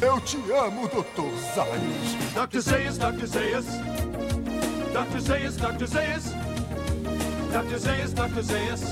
Eu te amo, Dr. Zayas. Dr. Zayas, Dr. Zayas. Dr. Zayas, Dr. Zayas. Dr. Zayas, Dr. Zayas.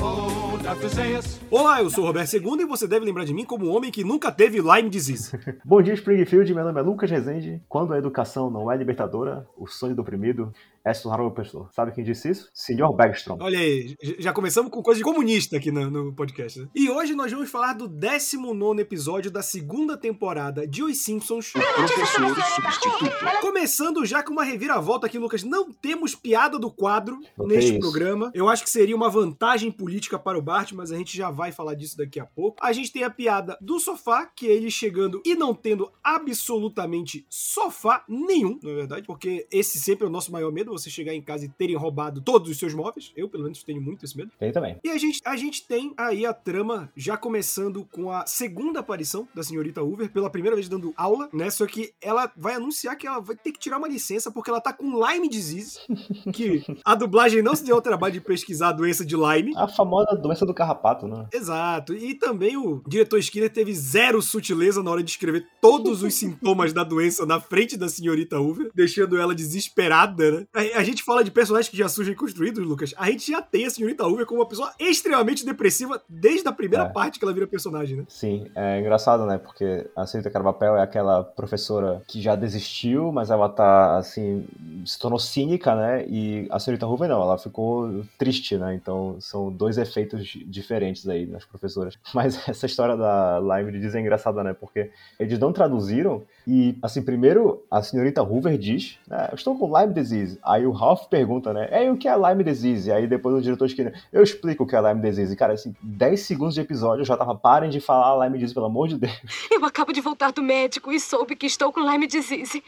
Oh, Dr. Zayas. Olá, eu sou o Roberto II e você deve lembrar de mim como um homem que nunca teve Lyme disease. Bom dia, Springfield. Meu nome é Lucas Rezende. Quando a educação não é libertadora, o sonho do oprimido é estudar uma pessoa. Sabe quem disse isso? Senhor Bergstrom. Olha aí, já começamos com coisa de comunista aqui no, no podcast. Né? E hoje nós vamos falar do 19 episódio da segunda temporada de Os Simpsons. O professor substituto. Começando já com uma reviravolta aqui, Lucas. Não temos piada do quadro neste isso. programa. Eu acho que seria uma vantagem política para o Bart, mas a gente já vai falar disso daqui a pouco. A gente tem a piada do sofá, que é ele chegando e não tendo absolutamente sofá nenhum, na verdade, porque esse sempre é o nosso maior medo, você chegar em casa e terem roubado todos os seus móveis. Eu, pelo menos, tenho muito esse medo. Tem também. E a gente, a gente tem aí a trama já começando com a segunda aparição da senhorita Hoover, pela primeira vez dando aula, né? Só que ela vai anunciar que ela vai ter que tirar uma licença porque ela tá com Lyme disease, que a dublagem não se deu ao trabalho de pesquisar a doença de Lyme. A famosa doença do carrapato, né? Exato. E também o diretor Skinner teve zero sutileza na hora de escrever todos os sintomas da doença na frente da senhorita Hoover, deixando ela desesperada, né? A, gente fala de personagens que já surgem construídos, Lucas. A gente já tem a senhorita Hoover como uma pessoa extremamente depressiva desde a primeira É. parte que ela vira personagem, né? Sim, é engraçado, né? Porque a Senhorita Carvapel é aquela professora que já desistiu, mas ela tá, assim, se tornou cínica, né? E a Senhorita Hoover não, ela ficou triste, né? Então são dois efeitos diferentes aí nas professoras. Mas essa história da Lyme disease é engraçada, né? Porque eles não traduziram e, assim, primeiro a Senhorita Hoover diz, né? Eu estou com Lyme disease. Aí o Ralph pergunta, né? E o que é Lyme disease? E aí depois o diretor Skinner, eu explico o que é Lyme disease. E, cara, assim, 10 segundos de episódio eu já tava, parem de falar Lyme disease, pelo amor de Deus. Eu acabo de voltar do médico e soube que estou com Lyme disease.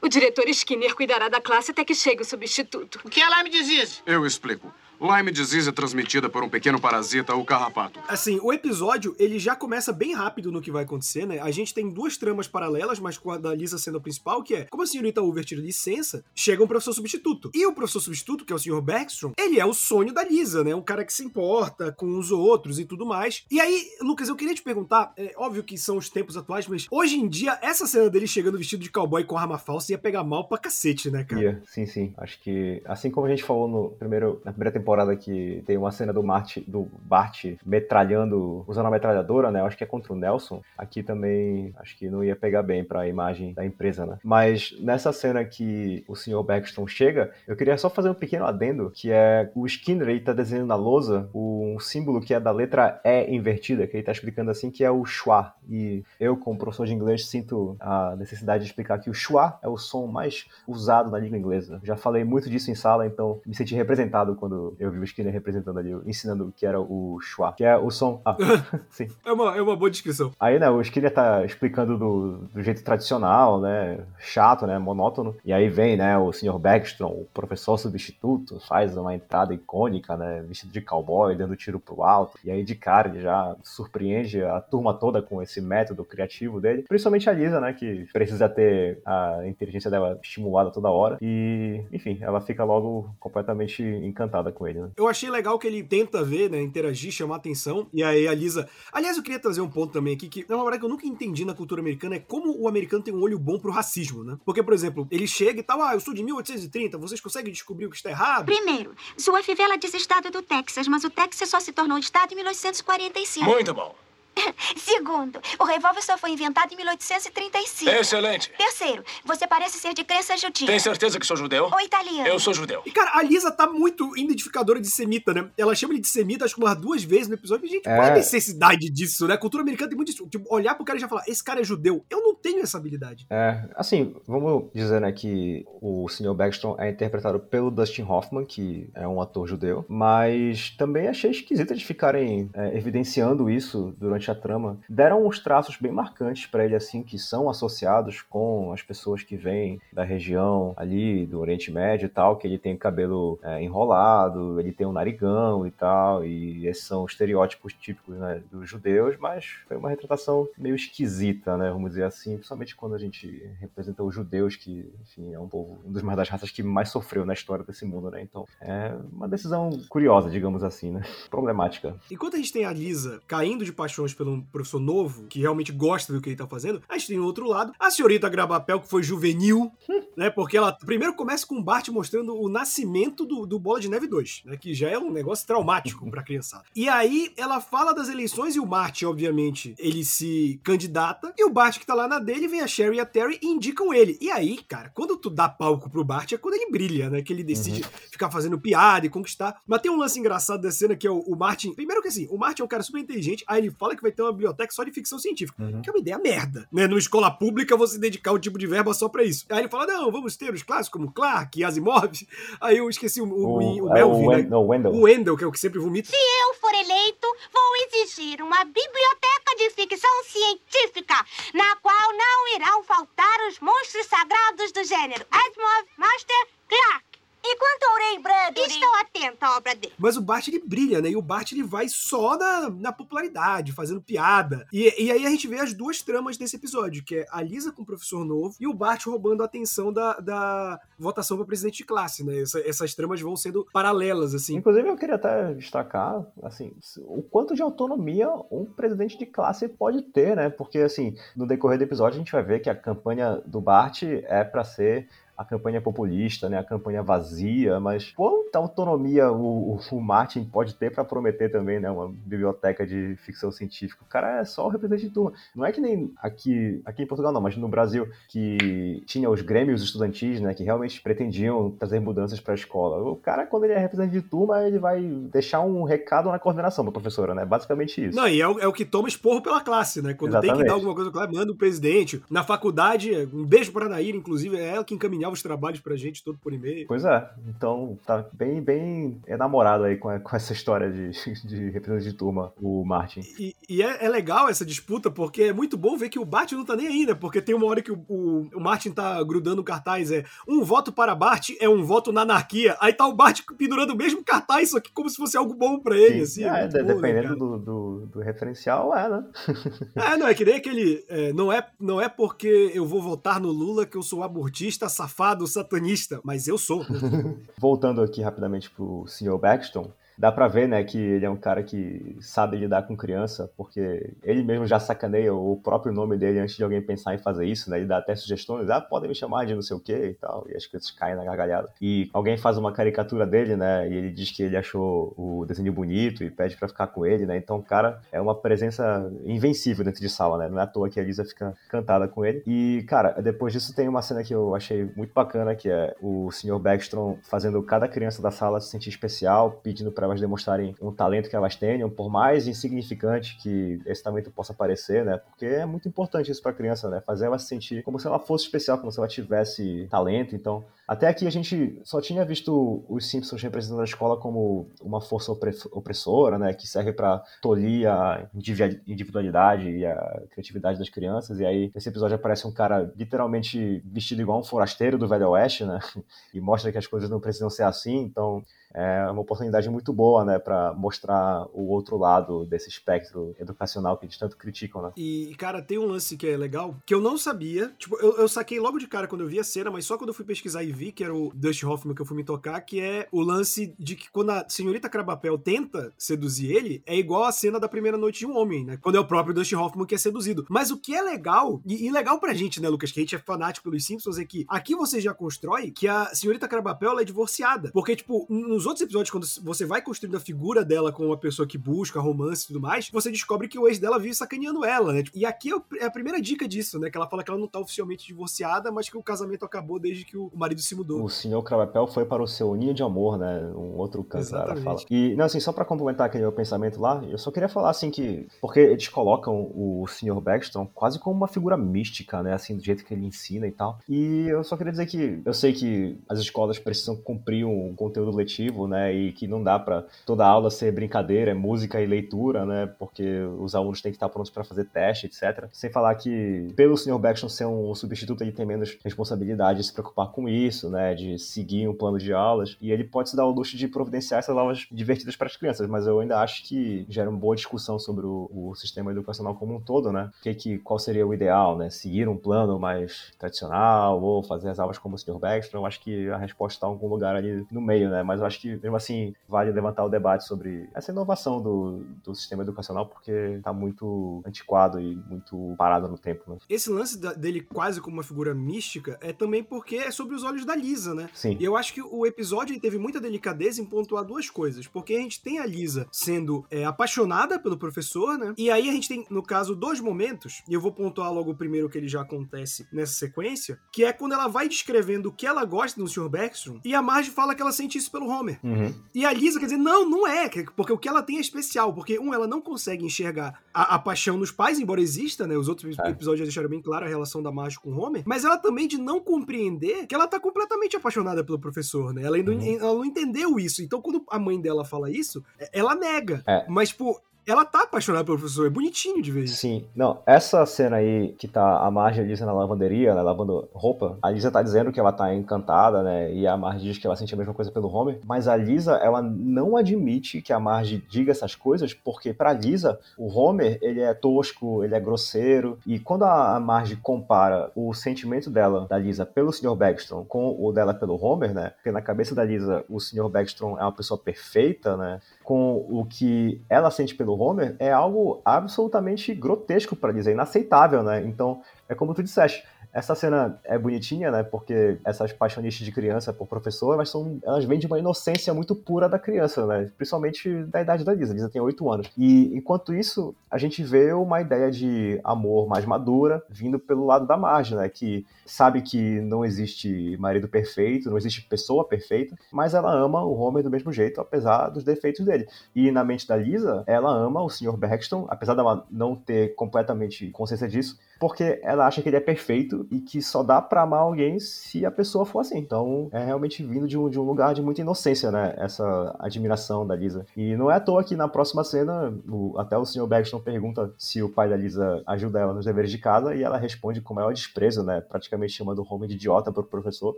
O diretor Skinner cuidará da classe até que chegue o substituto. O que é Lyme disease? Eu explico. Lyme disease é transmitida por um pequeno parasita, o carrapato. Assim, o episódio, ele já começa bem rápido no que vai acontecer, né? A gente tem duas tramas paralelas, mas com a da Lisa sendo a principal, que é, como a senhorita Hoover tira licença, chega um professor substituto. E o professor substituto, que é o senhor Bergstrom, ele é o sonho da Lisa, né? Um cara que se importa com os outros e tudo mais. E aí, Lucas, eu queria te perguntar, é óbvio que são os tempos atuais, mas hoje em dia, essa cena dele chegando vestido de cowboy com arma falsa ia pegar mal pra cacete, né, cara? Ia, sim, sim. Acho que, assim como a gente falou no primeiro, na primeira temporada que tem uma cena do, Mart, do Bart metralhando, usando a metralhadora, né? Acho que é contra o Nelson. Aqui também acho que não ia pegar bem pra imagem da empresa, né? Mas nessa cena que o Sr. Bergstrom chega, eu queria só fazer um pequeno adendo, que é o Skinner, ele tá desenhando na lousa um símbolo que é da letra E invertida, que ele tá explicando assim que é o schwa. E eu, como professor de inglês, sinto a necessidade de explicar que o schwa é o som mais usado na língua inglesa. Já falei muito disso em sala, então me senti representado quando eu vi o Skinner representando ali, ensinando o que era o schwa, que é o som. Ah, sim. É uma, é uma boa descrição. Aí, né, o Skinner tá explicando do, do jeito tradicional, né, chato, né, monótono. E aí vem, né, o Sr. Bergstrom, o professor substituto, faz uma entrada icônica, né, vestido de cowboy, dando tiro pro alto. E aí, de cara, ele já surpreende a turma toda com esse método criativo dele. Principalmente a Lisa, né, que precisa ter a inteligência dela estimulada toda hora. E, enfim, ela fica logo completamente encantada com ele, né. Eu achei legal que ele tenta ver, né, interagir, chamar atenção. E aí a Lisa. Aliás, eu queria trazer um ponto também aqui que é uma parada que eu nunca entendi na cultura americana é como o americano tem um olho bom pro racismo, né? Porque, por exemplo, ele chega e tal, ah, eu sou de 1830, vocês conseguem descobrir o que está errado? Primeiro, sua fivela diz estado do Texas, mas o Texas só se tornou estado em 1945. Muito bom. Segundo, o revólver só foi inventado em 1835. Excelente. Terceiro, você parece ser de crença judia. Tem certeza que sou judeu? Ou italiano. Eu sou judeu. E, cara, a Lisa tá muito identificadora de semita, né? Ela chama ele de semita, acho que umas duas vezes no episódio. E, gente, qual é a É. necessidade disso, né? A cultura americana tem muito isso. Tipo, olhar pro cara e já falar, esse cara é judeu. Eu não tenho essa habilidade. É, assim, vamos dizer, né, que o Sr. Bergstrom é interpretado pelo Dustin Hoffman, que é um ator judeu, mas também achei esquisito eles ficarem é, evidenciando isso durante a trama. Deram uns traços bem marcantes pra ele, assim, que são associados com as pessoas que vêm da região ali, do Oriente Médio e tal, que ele tem cabelo é, enrolado, ele tem um narigão e tal, e esses são estereótipos típicos, né, dos judeus, mas foi uma retratação meio esquisita, né, vamos dizer assim, principalmente quando a gente representa os judeus, que, enfim, é um povo, um dos mais das raças que mais sofreu na história desse mundo, né, então é uma decisão curiosa, digamos assim, né, problemática. Enquanto a gente tem a Lisa caindo de paixões pelo professor novo, que realmente gosta do que ele tá fazendo. A gente tem o outro lado, a senhorita Grabapel, que foi juvenil, né? Porque ela primeiro começa com o Bart mostrando o nascimento do, do Bola de Neve 2, né? Que já é um negócio traumático pra criançada. E aí ela fala das eleições e o Bart, obviamente, ele se candidata. E o Bart que tá lá na dele, vem a Sherry e a Terry e indicam ele. E aí, cara, quando tu dá palco pro Bart é quando ele brilha, né? Que ele decide ficar fazendo piada e conquistar. Mas tem um lance engraçado dessa cena que é o, o Martin. Primeiro que assim, o Martin é um cara super inteligente, aí ele fala que vai ter uma biblioteca só de ficção científica. Que é uma ideia merda, né? Numa escola pública você dedicar um tipo de verba só pra isso. Aí ele fala: não, vamos ter os clássicos como Clark e Asimov. Aí eu esqueci o, o, o, é Melvin, né? não, o Wendell. O Wendell, que é o que sempre vomita. Se eu for eleito, vou exigir uma biblioteca de ficção científica, na qual não irão faltar os monstros sagrados do gênero Asimov, Master, Clark. E quanto ao Ray Bradbury? Estou atenta à obra dele. Mas o Bart ele brilha, né? E o Bart ele vai só na, na popularidade, fazendo piada. E, e aí a gente vê as duas tramas desse episódio, que é a Lisa com o professor novo e o Bart roubando a atenção da, da votação para presidente de classe, né? Essa- essas tramas vão sendo paralelas, assim. Inclusive, eu queria até destacar, assim, o quanto de autonomia um presidente de classe pode ter, né? Porque, assim, no decorrer do episódio a gente vai ver que a campanha do Bart é pra ser a campanha populista, né? A campanha vazia, mas quanta autonomia o, o, Martin pode ter pra prometer também, né? Uma biblioteca de ficção científica. O cara é só o representante de turma. Não é que nem aqui, aqui em Portugal não, mas no Brasil, que tinha os grêmios estudantis, né? Que realmente pretendiam trazer mudanças pra escola. O cara, quando ele é representante de turma, ele vai deixar um recado na coordenação pra professora, né? Basicamente isso. Não, e é o, é o que toma esporro pela classe, né? Quando tem que Exatamente. dar alguma coisa claro, manda o presidente. Na faculdade, um beijo pra Nair, inclusive, é ela que encaminhava os trabalhos pra gente, todo por e-mail. Pois é, então tá bem, bem enamorado aí com, com essa história de, de representante de turma, o Martin. E, e é, é legal essa disputa, porque é muito bom ver que o Bart não tá nem aí, né? Porque tem uma hora que o, o, o Martin tá grudando o cartaz, é um voto para Bart é um voto na anarquia. Aí tá o Bart pendurando o mesmo cartaz, só que como se fosse algo bom pra ele, assim. é, muito de- bom, né, dependendo cara? do, do, do referencial, é, né? É, não, é que nem aquele. é, não, é, não é porque eu vou votar no Lula que eu sou abortista, safado, satanista, mas eu sou. Voltando aqui rapidamente pro Sr. Baxton, dá pra ver, né, que ele é um cara que sabe lidar com criança, porque ele mesmo já sacaneia o próprio nome dele antes de alguém pensar em fazer isso, né? Ele dá até sugestões, ah, podem me chamar de não sei o que e tal, e as crianças caem na gargalhada. E alguém faz uma caricatura dele, né, e ele diz que ele achou o desenho bonito e pede pra ficar com ele, né? Então o cara é uma presença invencível dentro de sala, né? Não é à toa que a Lisa fica cantada com ele. E, cara, depois disso tem uma cena que eu achei muito bacana, que é o Sr. Backstrom fazendo cada criança da sala se sentir especial, pedindo pra elas demonstrarem um talento que elas tenham, por mais insignificante que esse talento possa parecer, né? Porque é muito importante isso pra criança, né? Fazer ela se sentir como se ela fosse especial, como se ela tivesse talento. Então, até aqui a gente só tinha visto os Simpsons representando a escola como uma força opre- opressora, né? Que serve pra tolir a indivi- individualidade e a criatividade das crianças. E aí, nesse episódio aparece um cara literalmente vestido igual um forasteiro do Velho Oeste, né? E mostra que as coisas não precisam ser assim. Então, é uma oportunidade muito boa, né, para mostrar o outro lado desse espectro educacional que eles tanto criticam, né? E, cara, tem um lance que é legal, que eu não sabia. Tipo, eu, eu saquei logo de cara quando eu vi a cena, mas só quando eu fui pesquisar e vi que era o Dusty Hoffman que eu fui me tocar, que é o lance de que quando a senhorita Crabapel tenta seduzir ele, é igual a cena da primeira noite de um homem, né? Quando é o próprio Dusty Hoffman que é seduzido. Mas o que é legal, e, e legal pra gente, né, Lucas, que a gente é fanático pelos Simpsons, é que aqui você já constrói que a senhorita Crabapel ela é divorciada. Porque, tipo, nos outros episódios, quando você vai construindo a figura dela como uma pessoa que busca romance e tudo mais, você descobre que o ex dela vive sacaneando ela, né? E aqui é é a primeira dica disso, né? Que ela fala que ela não tá oficialmente divorciada, mas que o casamento acabou desde que o marido se mudou. O senhor Crabapel foi para o seu ninho de amor, né? Um outro Exatamente. fala. E, não, assim, só para complementar aquele meu pensamento lá, eu só queria falar, assim, que... Porque eles colocam o senhor Baxton quase como uma figura mística, né? Assim, do jeito que ele ensina e tal. E eu só queria dizer que eu sei que as escolas precisam cumprir um conteúdo letivo, né? E que não dá para toda aula ser brincadeira, é música e leitura, né? Porque os alunos têm que estar prontos para fazer teste, etc. Sem falar que, pelo Sr. Baxton ser um substituto, ele tem menos responsabilidade de se preocupar com isso, né? De seguir um plano de aulas. E ele pode se dar o luxo de providenciar essas aulas divertidas para as crianças, mas eu ainda acho que gera uma boa discussão sobre o, o sistema educacional como um todo, né? Que, que, qual seria o ideal, né? Seguir um plano mais tradicional ou fazer as aulas como o Sr. Baxton? Eu acho que a resposta está em algum lugar ali no meio, né? Mas eu acho que, mesmo assim, vale levantar o debate sobre essa inovação do, do sistema educacional, porque tá muito antiquado e muito parado no tempo, né? Esse lance da- dele quase como uma figura mística é também porque é sobre os olhos da Lisa, né? Sim. E eu acho que o episódio teve muita delicadeza em pontuar duas coisas. Porque a gente tem a Lisa sendo é, apaixonada pelo professor, né? E aí a gente tem, no caso, dois momentos, e eu vou pontuar logo o primeiro que ele já acontece nessa sequência, que é quando ela vai descrevendo o que ela gosta do Sr. Backstrom, e a Marge fala que ela sente isso pelo Homer. Uhum. E a Lisa quer dizer, não, não é, que- porque o que ela tem é especial, porque, um, ela não consegue enxergar a, a paixão nos pais, embora exista, né, os outros É. episódios já deixaram bem clara a relação da Marge com o Homer, mas ela também de não compreender que ela tá completamente apaixonada pelo professor, né, ela, ainda, Uhum. ela não entendeu isso, então quando a mãe dela fala isso, ela nega, É. mas, pô, ela tá apaixonada pelo professor, é bonitinho de isso. Sim, não, essa cena aí que tá a Marge e a Lisa na lavanderia, né, lavando roupa, a Lisa tá dizendo que ela tá encantada, né, e a Marge diz que ela sente a mesma coisa pelo Homer, mas a Lisa, ela não admite que a Marge diga essas coisas, porque pra Lisa, o Homer, ele é tosco, ele é grosseiro, e quando a Marge compara o sentimento dela, da Lisa, pelo Sr. Backstrom com o dela pelo Homer, né, porque na cabeça da Lisa, o Sr. Backstrom é uma pessoa perfeita, né, com o que ela sente pelo Homer é algo absolutamente grotesco pra dizer, inaceitável, né? Então, é como tu disseste, essa cena é bonitinha, né? Porque essas paixonites de criança por professor, mas são, elas vêm de uma inocência muito pura da criança, né? Principalmente da idade da Lisa. A Lisa tem 8 anos. E enquanto isso, a gente vê uma ideia de amor mais madura vindo pelo lado da Marge, né? Que sabe que não existe marido perfeito, não existe pessoa perfeita, mas ela ama o Homer do mesmo jeito, apesar dos defeitos dele. E na mente da Lisa, ela ama o Sr. Baxton, apesar dela não ter completamente consciência disso, porque ela acha que ele é perfeito e que só dá pra amar alguém se a pessoa for assim. Então, é realmente vindo de um, de um lugar de muita inocência, né? Essa admiração da Lisa. E não é à toa que na próxima cena, o- até o Sr. Baxton pergunta se o pai da Lisa ajuda ela nos deveres de casa e ela responde com o maior desprezo, né? Praticamente chamando o Homer de idiota pro professor.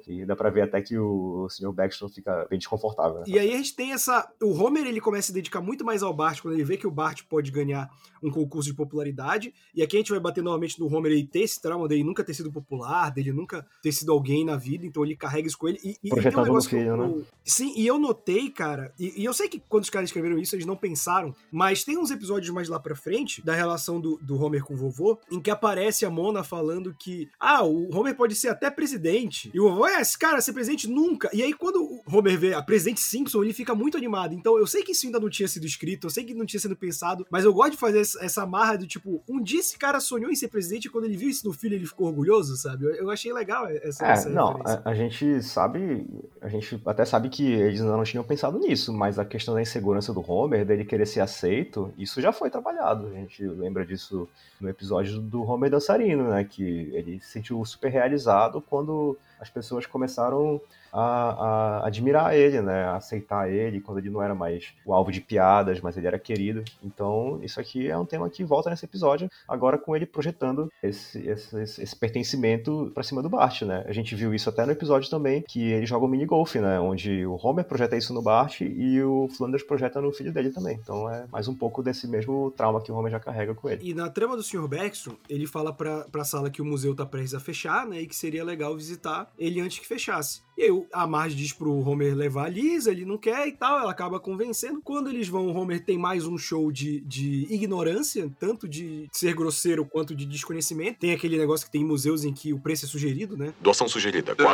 E dá pra ver até que o Sr. Baxton fica bem desconfortável, né? E aí a gente tem essa. O Homer ele começa a se dedicar muito mais ao Bart quando ele vê que o Bart pode ganhar um concurso de popularidade. E aqui a gente vai bater novamente no Homer ele ter esse trauma dele nunca ter sido popular, dele nunca ter sido alguém na vida, então ele carrega isso com ele. E, e- tem um que filho, eu, né? Sim, e eu notei, cara, e, e eu sei que quando os caras escreveram isso eles não pensaram, mas tem uns episódios mais lá pra frente da relação do, do Homer com o vovô, em que aparece a Mona falando que, ah, o Homer pode ser até presidente. E o vovô, é, esse cara, ser presidente nunca. E aí quando o Homer vê a presidente Simpson, ele fica muito animado. Então eu sei que isso ainda não tinha sido escrito, eu sei que não tinha sido pensado, mas eu gosto de fazer essa, essa marra do tipo, um dia esse cara sonhou em ser presidente quando ele viu isso no filho ele ficou orgulhoso, sabe? Eu, eu achei legal essa, É, essa não, a, a gente sabe, a gente até sabe que eles ainda não tinham pensado nisso, mas a questão da insegurança do Homer, dele querer ser aceito, isso já foi trabalhado. A gente lembra disso no episódio do Homer dançarino, né? Que ele se sentiu super realizado quando as pessoas começaram a, a admirar ele, né? A aceitar ele quando ele não era mais o alvo de piadas, mas ele era querido. Então, isso aqui é um tema que volta nesse episódio, agora com ele projetando esse, esse, esse- pertencimento pra cima do Bart, né? A gente viu isso até no episódio também, que ele joga o mini golf, né? Onde o Homer projeta isso no Bart e o Flanders projeta no filho dele também. Então é mais um pouco desse mesmo trauma que o Homer já carrega com ele. E na trama do Sr. Backstrom, ele fala pra, pra sala que o museu tá prestes a fechar, né? E que seria legal visitar ele antes que fechasse. E aí o- a Marge diz pro Homer levar a Lisa, ele não quer e tal, ela acaba convencendo. Quando eles vão, o Homer tem mais um show de, de ignorância, tanto de ser grosseiro quanto de desconhecimento. Tem aquele negócio que tem em museus em que o preço é sugerido, né? Doação sugerida, É, o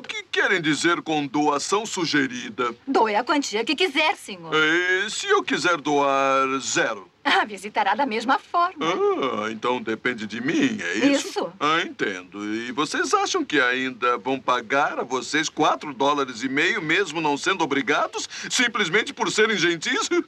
4,50. que querem dizer com doação sugerida? Doe a quantia que quiser, senhor. E se eu quiser doar zero? Ah, visitará da mesma forma. Ah, então depende de mim, é isso? Isso. Ah, entendo. E vocês acham que ainda vão pagar a vocês 4 dólares e meio, mesmo não sendo obrigados, simplesmente por serem gentis?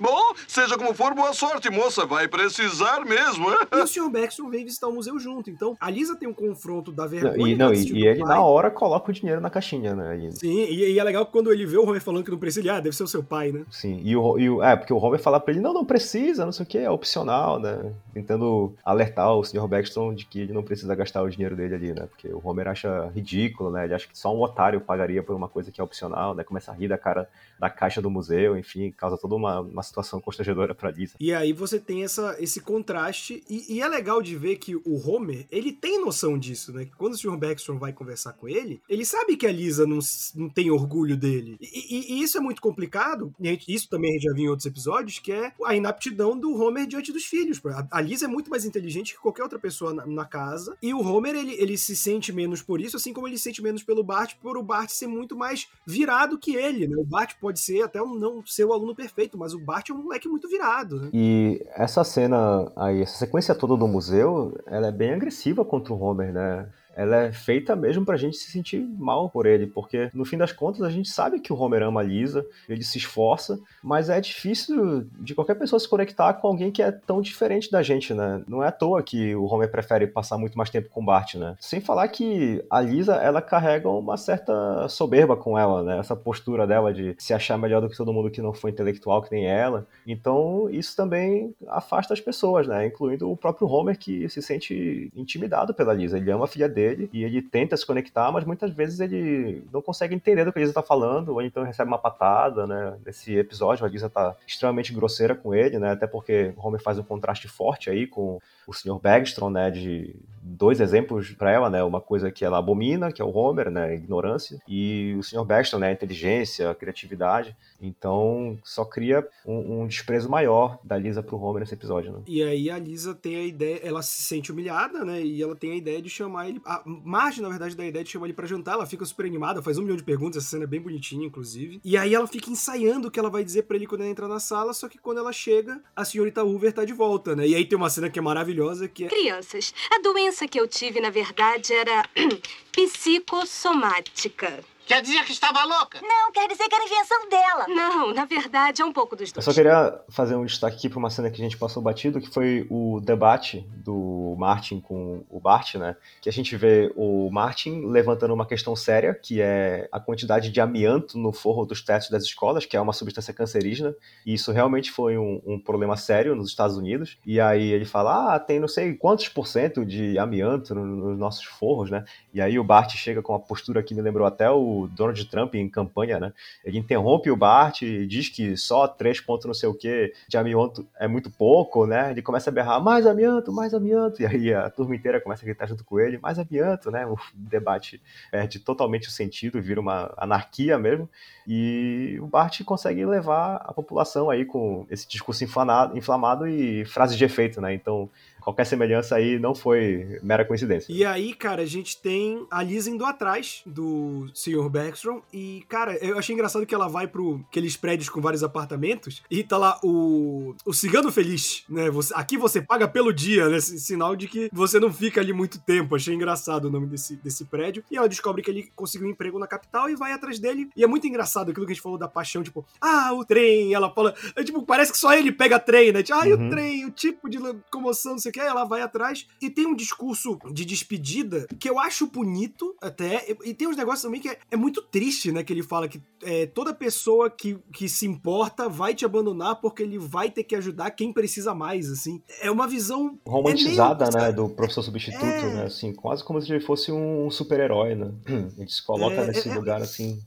Bom, seja como for, boa sorte, moça. Vai precisar mesmo, é? E o Sr. Backstrom vem visitar o museu junto. Então, a Lisa tem um confronto da vergonha. E, não, da e, e ele pai. na hora coloca o dinheiro na caixinha, né? E- Sim, e, e é legal que quando ele vê o Homer falando que não precisa, ele, ah, deve ser o seu pai, né? Sim, e o, e o- é, porque o Homer fala pra ele, não, não precisa, não sei o que, é opcional, né? Tentando alertar o Sr. Baxton de que ele não precisa gastar o dinheiro dele ali, né? Porque o Homer acha ridículo, né? Ele acha que só um otário pagaria por uma coisa que é opcional, né? Começa a rir da cara da caixa do museu, enfim, causa toda uma, uma situação constrangedora pra Lisa. E aí você tem essa, esse contraste, e, e é legal de ver que o Homer, ele tem noção disso, né? Que quando o Sr. Backstrom vai conversar com ele, ele sabe que a Lisa não, não tem orgulho dele. E, e- e isso é muito complicado, gente- isso também a gente já viu em outros episódios, que é a inaptidão do Homer diante dos filhos. A, a Lisa é muito mais inteligente que qualquer outra pessoa na, na casa, e o Homer, ele, ele se sente menos por isso, assim como ele se sente menos pelo Bart, por o Bart ser muito mais virado que ele, né? O Bart pode ser até um, não ser o aluno perfeito, mas o Bart é um moleque muito virado, né? E essa cena aí, essa sequência toda do museu, ela é bem agressiva contra o Homer, né? Ela é feita mesmo pra gente se sentir mal por ele, porque no fim das contas a gente sabe que o Homer ama a Lisa, ele se esforça, mas é difícil de qualquer pessoa se conectar com alguém que é tão diferente da gente, né? Não é à toa que o Homer prefere passar muito mais tempo com Bart, né? Sem falar que a Lisa, ela carrega uma certa soberba com ela, né? Essa postura dela de se achar melhor do que todo mundo que não foi intelectual que nem ela. Então, isso também afasta as pessoas, né? Incluindo o próprio Homer, que se sente intimidado pela Lisa. Ele ama a filha dele e ele tenta se conectar, mas muitas vezes ele não consegue entender do que a Lisa tá falando, ou então recebe uma patada, né? Nesse episódio, a Lisa tá extremamente grosseira com ele, né? Até porque o Homer faz um contraste forte aí com o Sr. Bagstrom, né, de dois exemplos para ela, né, uma coisa que ela abomina, que é o Homer, né, ignorância, e o Sr. Bagstrom, né, inteligência, criatividade. Então, só cria um, um desprezo maior da Lisa pro Homer nesse episódio, né? E aí a Lisa tem a ideia, ela se sente humilhada, né? E ela tem a ideia de chamar ele. A Marge, na verdade, da ideia de chamar ele pra jantar. Ela fica super animada, faz um milhão de perguntas, essa cena é bem bonitinha, inclusive. E aí ela fica ensaiando o que ela vai dizer pra ele quando ele entrar na sala, só que quando ela chega, a senhorita Hoover tá de volta, né? E aí tem uma cena que é maravilhosa, que é. Crianças, a doença que eu tive, na verdade, era psicossomática. Quer dizer que estava louca? Não, quer dizer que era invenção dela. Não, na verdade, é um pouco dos Eu dois. só queria fazer um destaque aqui para uma cena que a gente passou batido, que foi o debate do Martin com o Bart, né? Que a gente vê o Martin levantando uma questão séria, que é a quantidade de amianto no forro dos tetos das escolas, que é uma substância cancerígena, e isso realmente foi um, um problema sério nos Estados Unidos. E aí ele fala, ah, tem não sei quantos por cento de amianto no- nos nossos forros, né? E aí o Bart chega com uma postura que me lembrou até o Donald Trump em campanha, né? Ele interrompe o Bart e diz que só 3 pontos não sei o que de amianto é muito pouco, né? Ele começa a berrar, mais amianto, mais amianto. E aí a turma inteira começa a gritar junto com ele, mais amianto, né? O debate perde totalmente o sentido, vira uma anarquia mesmo. E o Bart consegue levar a população aí com esse discurso inflamado, inflamado e frases de efeito, né? Então qualquer semelhança aí não foi mera coincidência. E aí, cara, a gente tem a Lisa indo atrás do Sr. Backstrom. E, cara, eu achei engraçado que ela vai pro aqueles prédios com vários apartamentos e tá lá o, o Cigano Feliz, né? Você- aqui você paga pelo dia, né? Sinal de que você não fica ali muito tempo. Achei engraçado o nome desse, desse prédio. E ela descobre que ele conseguiu um emprego na capital e vai atrás dele. E é muito engraçado aquilo que a gente falou da paixão, tipo, ah, o trem. Ela fala, é, tipo, parece que só ele pega trem, né? Tipo, ah, Uhum. o trem, o tipo de locomoção, não sei o que. Ela vai atrás e tem um discurso de despedida que eu acho bonito até. E, e tem uns negócios também que é, é muito triste, né? Que ele fala que é, toda pessoa que, que se importa vai te abandonar porque ele vai ter que ajudar quem precisa mais, assim. É uma visão. romantizada, é meio- né, do professor substituto, É. né, assim, quase como se ele fosse um super-herói, né, ele se coloca É, nesse é, é. lugar, assim,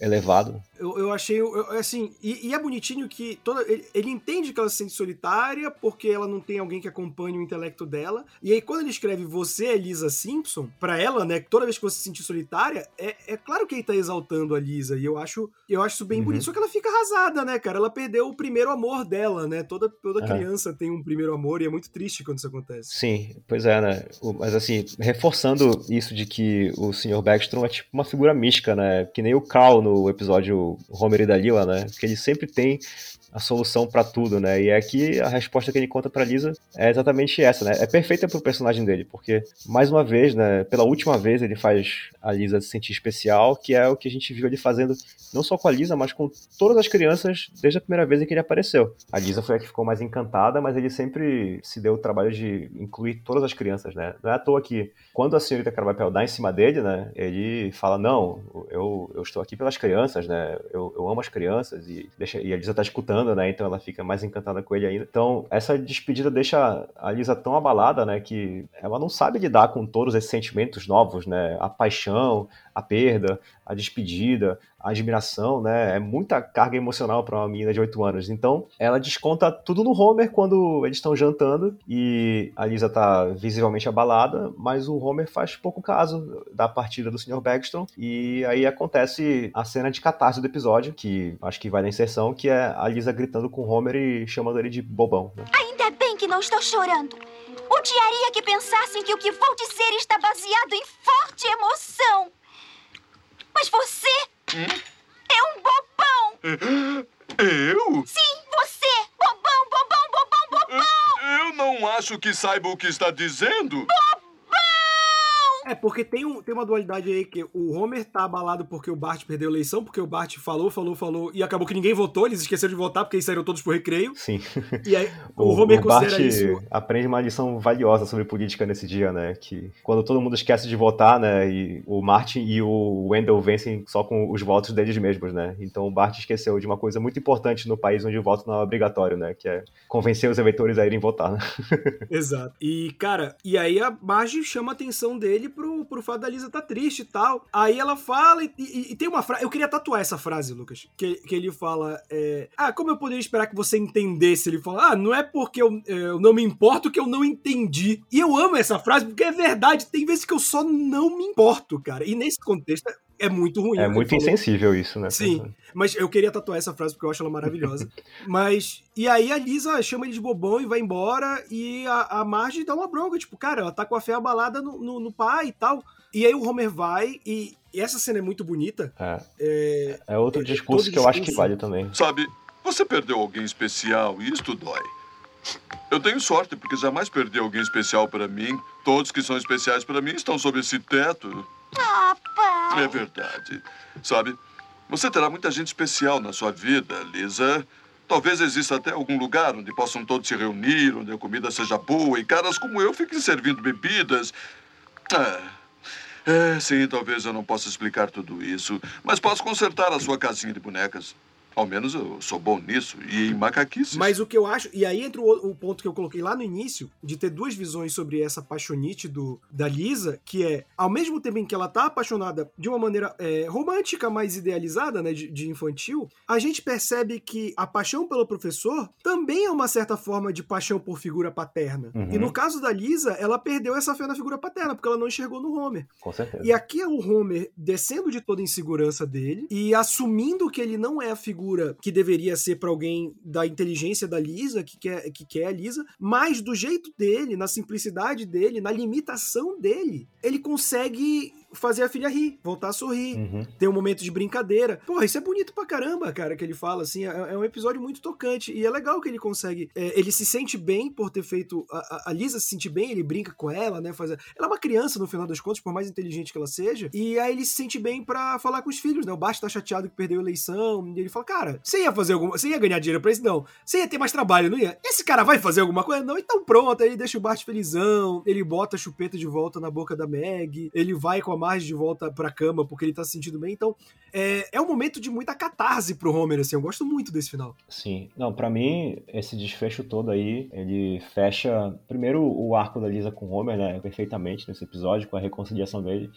elevado. Eu, eu achei, eu- assim, e, e é bonitinho que toda, ele, ele entende que ela se sente solitária porque ela não tem alguém que acompanhe o intelecto dela. E aí, quando ele escreve você é Lisa Simpson, pra ela, né, toda vez que você se sentir solitária, é, é claro que ele tá exaltando a Lisa. E eu acho, eu acho isso bem Uhum. bonito. Só que ela fica arrasada, né, cara? Ela perdeu o primeiro amor dela, né? Toda, toda É. criança tem um primeiro amor e é muito triste quando isso acontece. Sim, pois é, né, O- mas assim, reforçando isso de que o Sr. Backstrom é tipo uma figura mística, né, que nem o Carl no episódio Homer e Dalila, né, que ele sempre tem a solução pra tudo, né? E aqui a resposta que ele conta pra Lisa é exatamente essa, né? É perfeita pro personagem dele, porque mais uma vez, né, pela última vez ele faz a Lisa se sentir especial, que é o que a gente viu ele fazendo não só com a Lisa, mas com todas as crianças desde a primeira vez em que ele apareceu. A Lisa foi a que ficou mais encantada, mas ele sempre se deu o trabalho de incluir todas as crianças, né? Não é à toa que quando a senhorita Carvapel dá em cima dele, né, ele fala, não, eu, eu estou aqui pelas crianças, né? Eu, eu amo as crianças e, deixa, e a Lisa tá escutando, né? Então ela fica mais encantada com ele ainda. Então, essa despedida deixa a Lisa tão abalada, né? Que ela não sabe lidar com todos esses sentimentos novos, né? A paixão, a perda, a despedida, a admiração, né? É muita carga emocional para uma menina de 8 anos. Então, ela desconta tudo no Homer quando eles estão jantando e a Lisa tá visivelmente abalada, mas o Homer faz pouco caso da partida do Sr. Backstrom e aí acontece a cena de catarse do episódio, que acho que vai na inserção, que é a Lisa gritando com o Homer e chamando ele de bobão, né? Ainda bem que não estou chorando. Odiaria que pensassem que o que vou dizer está baseado em forte emoção. Mas você é um bobão! Eu? Sim, você! Bobão, bobão, bobão, bobão! Eu não acho que saiba o que está dizendo. É, porque tem, um, tem uma dualidade aí que o Homer tá abalado porque o Bart perdeu a eleição, porque o Bart falou, falou, falou, e acabou que ninguém votou, eles esqueceram de votar porque eles saíram todos pro recreio. Sim. E aí o, Homer Bart considera isso. aprende uma lição valiosa sobre política nesse dia, né? Que quando todo mundo esquece de votar, né? E o Martin e o Wendell vencem só com os votos deles mesmos, né? Então o Bart esqueceu de uma coisa muito importante no país onde o voto não é obrigatório, né? Que é convencer os eleitores a irem votar, né? Exato. E, cara, e aí a Marge chama a atenção dele pro, pro fato da Lisa tá triste e tal. Aí ela fala, e, e- e tem uma frase. Eu queria tatuar essa frase, Lucas. Que, que ele fala: é, Ah, como eu poderia esperar que você entendesse? Ele fala: Ah, não é porque eu, é, eu não me importo que eu não entendi. E eu amo essa frase porque é verdade. Tem vezes que eu só não me importo, cara. E nesse contexto é muito ruim. É muito insensível isso, né? Sim, mas eu queria tatuar essa frase porque eu acho ela maravilhosa. mas, e aí a Lisa chama ele de bobão e vai embora, e a, a Marge dá uma bronca, tipo, cara, ela tá com a fé abalada no, no, no pai e tal. E aí o Homer vai, e, e essa cena é muito bonita. É, É, é outro É, discurso todo que eu acho que discurso. vale também. Sabe, você perdeu alguém especial e isto dói. Eu tenho sorte porque jamais perdi alguém especial para mim. Todos que são especiais para mim estão sob esse teto. É verdade. Sabe, você terá muita gente especial na sua vida, Lisa. Talvez exista até algum lugar onde possam todos se reunir, onde a comida seja boa e caras como eu fiquem servindo bebidas. Ah, é, sim, talvez eu não possa explicar tudo isso, mas posso consertar a sua casinha de bonecas. Ao menos eu sou bom nisso e em macaquices. Mas o que eu acho, e aí entra o, o ponto que eu coloquei lá no início, de ter duas visões sobre essa paixonite do, da Lisa, que é, ao mesmo tempo em que ela tá apaixonada de uma maneira é, romântica, mais idealizada, né, de, de infantil, a gente percebe que a paixão pelo professor também é uma certa forma de paixão por figura paterna. Uhum. E no caso da Lisa, ela perdeu essa fé na figura paterna, porque ela não enxergou no Homer. Com certeza. E aqui é o Homer descendo de toda a insegurança dele e assumindo que ele não é a figura que deveria ser pra alguém da inteligência da Lisa, que quer, que quer a Lisa, mas do jeito dele, na simplicidade dele, na limitação dele, ele consegue fazer a filha rir, voltar a sorrir, Uhum. ter um momento de brincadeira. Porra, isso é bonito pra caramba, cara, que ele fala, assim, é, é um episódio muito tocante, e é legal que ele consegue, é, ele se sente bem por ter feito, a, a- Lisa se sente bem, ele brinca com ela, né, faz, a- ela é uma criança no final das contas, por mais inteligente que ela seja, e aí ele se sente bem pra falar com os filhos, né, o Bart tá chateado que perdeu a eleição, e ele fala, cara, você ia fazer alguma, você ia ganhar dinheiro pra isso? Não. Você ia ter mais trabalho, não ia? Esse cara vai fazer alguma coisa? Não, então pronto, aí ele deixa o Bart felizão, ele bota a chupeta de volta na boca da Meg, ele vai com a Marge de volta pra cama porque ele tá se sentindo bem, então é, é um momento de muita catarse pro Homer, assim, eu gosto muito desse final. Sim. Não, pra mim, esse desfecho todo aí, ele fecha primeiro o arco da Lisa com o Homer, né, perfeitamente nesse episódio, com a reconciliação dele.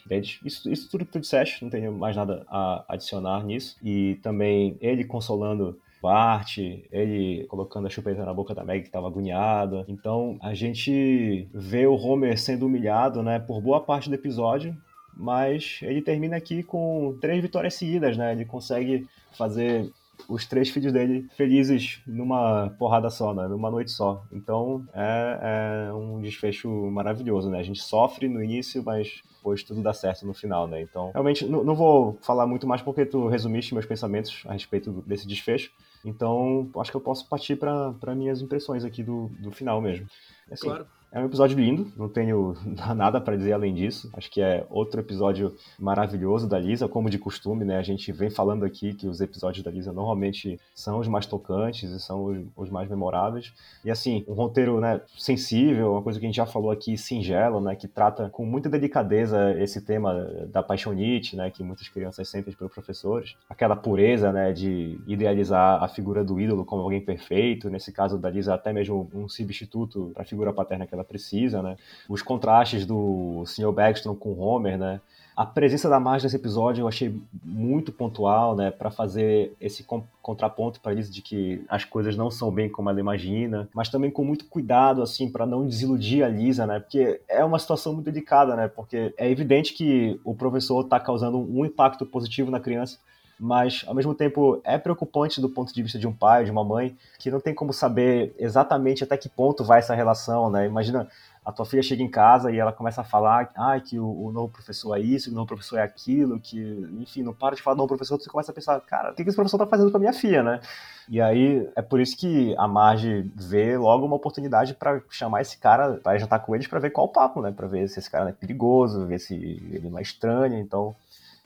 Isso, isso tudo que tu disseste, não tenho mais nada a adicionar nisso. E também ele consolando Bart, ele colocando a chupeta na boca da Meg que tava agoniada. Então, a gente vê o Homer sendo humilhado, né, por boa parte do episódio, mas ele termina aqui com três vitórias seguidas, né? Ele consegue fazer os três filhos dele felizes numa porrada só, né? Numa noite só. Então é, é um desfecho maravilhoso, né? A gente sofre no início, mas depois tudo dá certo no final, né? Então, realmente, não, vou falar muito mais porque tu resumiste meus pensamentos a respeito desse desfecho. Então, acho que eu posso partir para minhas impressões aqui do, do final mesmo. Assim, Claro. É um episódio lindo, não tenho nada para dizer além disso. Acho que é outro episódio maravilhoso da Lisa, como de costume, né? A gente vem falando aqui que os episódios da Lisa normalmente são os mais tocantes e são os, mais memoráveis. E assim, um roteiro, né, sensível, uma coisa que a gente já falou aqui, singelo, né, que trata com muita delicadeza esse tema da paixonite, né, que muitas crianças sentem pelos professores. Aquela pureza, né, de idealizar a figura do ídolo como alguém perfeito, nesse caso da Lisa até mesmo um substituto para a figura paterna que ela precisa, né? Os contrastes do Sr. Backstrom com Homer, né? A presença da Marge nesse episódio eu achei muito pontual, né, para fazer esse contraponto para isso de que as coisas não são bem como ela imagina, mas também com muito cuidado assim para não desiludir a Lisa, né? Porque é uma situação muito delicada, né? Porque é evidente que o professor está causando um impacto positivo na criança, mas ao mesmo tempo é preocupante do ponto de vista de um pai, de uma mãe, que não tem como saber exatamente até que ponto vai essa relação, né? Imagina a tua filha chega em casa e ela começa a falar ah, que o, o novo professor é isso, que o novo professor é aquilo, que, enfim, não para de falar do novo professor, você começa a pensar, cara, o que, que esse professor tá fazendo com a minha filha, né? E aí é por isso que a Marge vê logo uma oportunidade para chamar esse cara, vai jantar com eles para ver qual o papo, né? Para ver se esse cara é perigoso, ver se ele não é estranho, então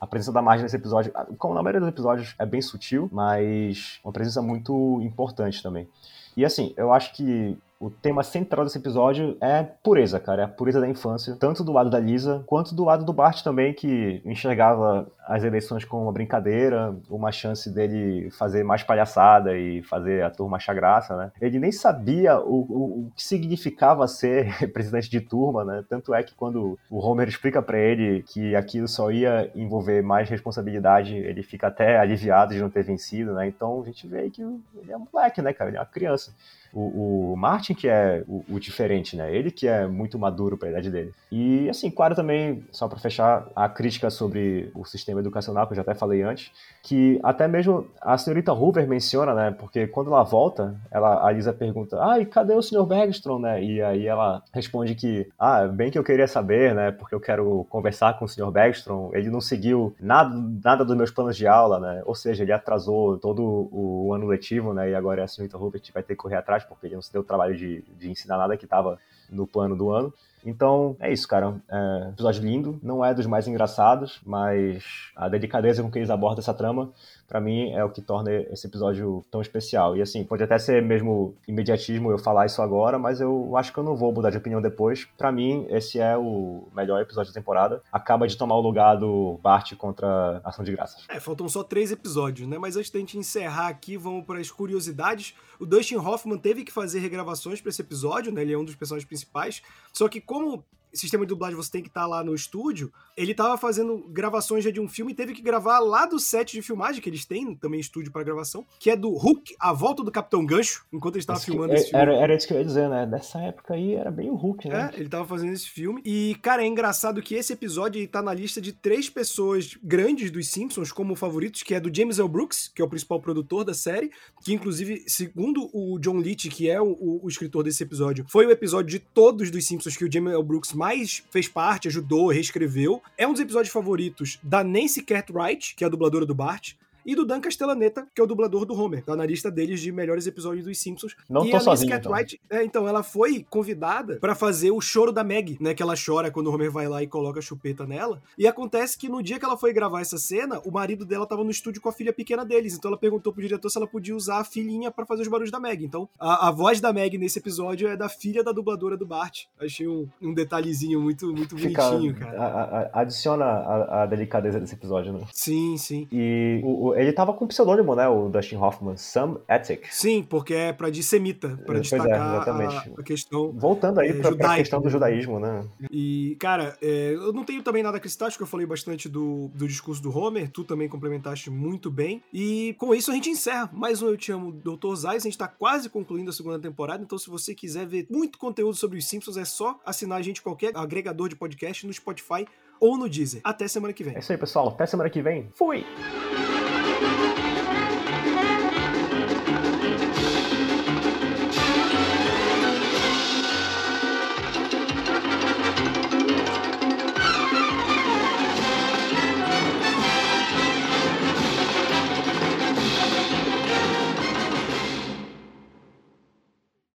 a presença da Marge nesse episódio, como na maioria dos episódios, é bem sutil, mas uma presença muito importante também. E assim, eu acho que o tema central desse episódio é pureza, cara. É a pureza da infância. Tanto do lado da Lisa, quanto do lado do Bart também, que enxergava as eleições como uma brincadeira, uma chance dele fazer mais palhaçada e fazer a turma achar graça, né? Ele nem sabia o, o, o que significava ser presidente de turma, né? Tanto é que quando o Homer explica para ele que aquilo só ia envolver mais responsabilidade, ele fica até aliviado de não ter vencido, né? Então a gente vê que ele é um moleque, né, cara? Ele é uma criança o, o Martin que é o, o, diferente, né? Ele que é muito maduro para a idade dele. E assim, claro também, só para fechar, a crítica sobre o sistema educacional, que eu já até falei antes, que até mesmo a senhorita Hoover menciona, né? Porque quando ela volta, ela, a Lisa pergunta, ah, e cadê o Sr. Bergstrom, né? E aí ela responde que, ah, bem que eu queria saber, né? Porque eu quero conversar com o Sr. Bergstrom. Ele não seguiu nada, nada dos meus planos de aula, né? Ou seja, ele atrasou todo o ano letivo, né? E agora a senhorita Hoover vai ter que correr atrás porque ele não se deu o trabalho de, de ensinar nada que estava no plano do ano. Então, é isso, cara. É episódio lindo. Não é dos mais engraçados, mas a delicadeza com que eles abordam essa trama para mim é o que torna esse episódio tão especial. E assim, pode até ser mesmo imediatismo eu falar isso agora, mas eu acho que eu não vou mudar de opinião depois. Para mim, esse é o melhor episódio da temporada. Acaba de tomar o lugar do Bart contra Ação de Graças. É, faltam só três episódios, né? Mas antes da gente encerrar aqui, vamos para as curiosidades. O Dustin Hoffman teve que fazer regravações para esse episódio, né? Ele é um dos personagens principais. Só que como sistema de dublagem você tem que estar tá lá no estúdio, ele tava fazendo gravações já de um filme e teve que gravar lá do set de filmagem, que eles têm também estúdio para gravação, que é do Hulk, A Volta do Capitão Gancho, enquanto ele estava filmando esse filme. Era, era isso que eu ia dizer, né? Dessa época aí era bem o Hulk, né? É, ele tava fazendo esse filme. E, cara, é engraçado que esse episódio ele tá na lista de três pessoas grandes dos Simpsons como favoritos, que é do James L. Brooks, que é o principal produtor da série, que inclusive, segundo o John Leach, que é o, o, o escritor desse episódio, foi o episódio de todos dos Simpsons que o James L. Brooks mais fez parte, ajudou, reescreveu. É um dos episódios favoritos da Nancy Cartwright, que é a dubladora do Bart e do Dan Castellaneta, que é o dublador do Homer. Tá na lista deles de melhores episódios dos Simpsons. Não e tô a sozinho, Cartwright, então. É, então, ela foi convidada para fazer o choro da Meg, né? Que ela chora quando o Homer vai lá e coloca a chupeta nela. E acontece que no dia que ela foi gravar essa cena, o marido dela tava no estúdio com a filha pequena deles. Então ela perguntou pro diretor se ela podia usar a filhinha para fazer os barulhos da Meg. Então, a, a, voz da Meg nesse episódio é da filha da dubladora do Bart. Achei um, um detalhezinho muito, muito Fica, bonitinho, cara. A, a, adiciona a, delicadeza desse episódio, né? Sim, sim. E o, o, ele tava com pseudônimo pseudônimo, né? O Dustin Hoffman, Sam Ethic. Sim, porque é para dissemita, para é, destacar é, a, a, questão. Voltando aí é, para a questão do judaísmo, né? E, cara, é, eu não tenho também nada a acrescentar, acho que eu falei bastante do, do discurso do Homer, tu também complementaste muito bem. E com isso a gente encerra mais um Eu Te Amo, Dr. Zais. A gente tá quase concluindo a segunda temporada, então se você quiser ver muito conteúdo sobre os Simpsons, é só assinar a gente qualquer agregador de podcast no Spotify ou no Deezer. Até semana que vem. É isso aí, pessoal. Até semana que vem. Fui!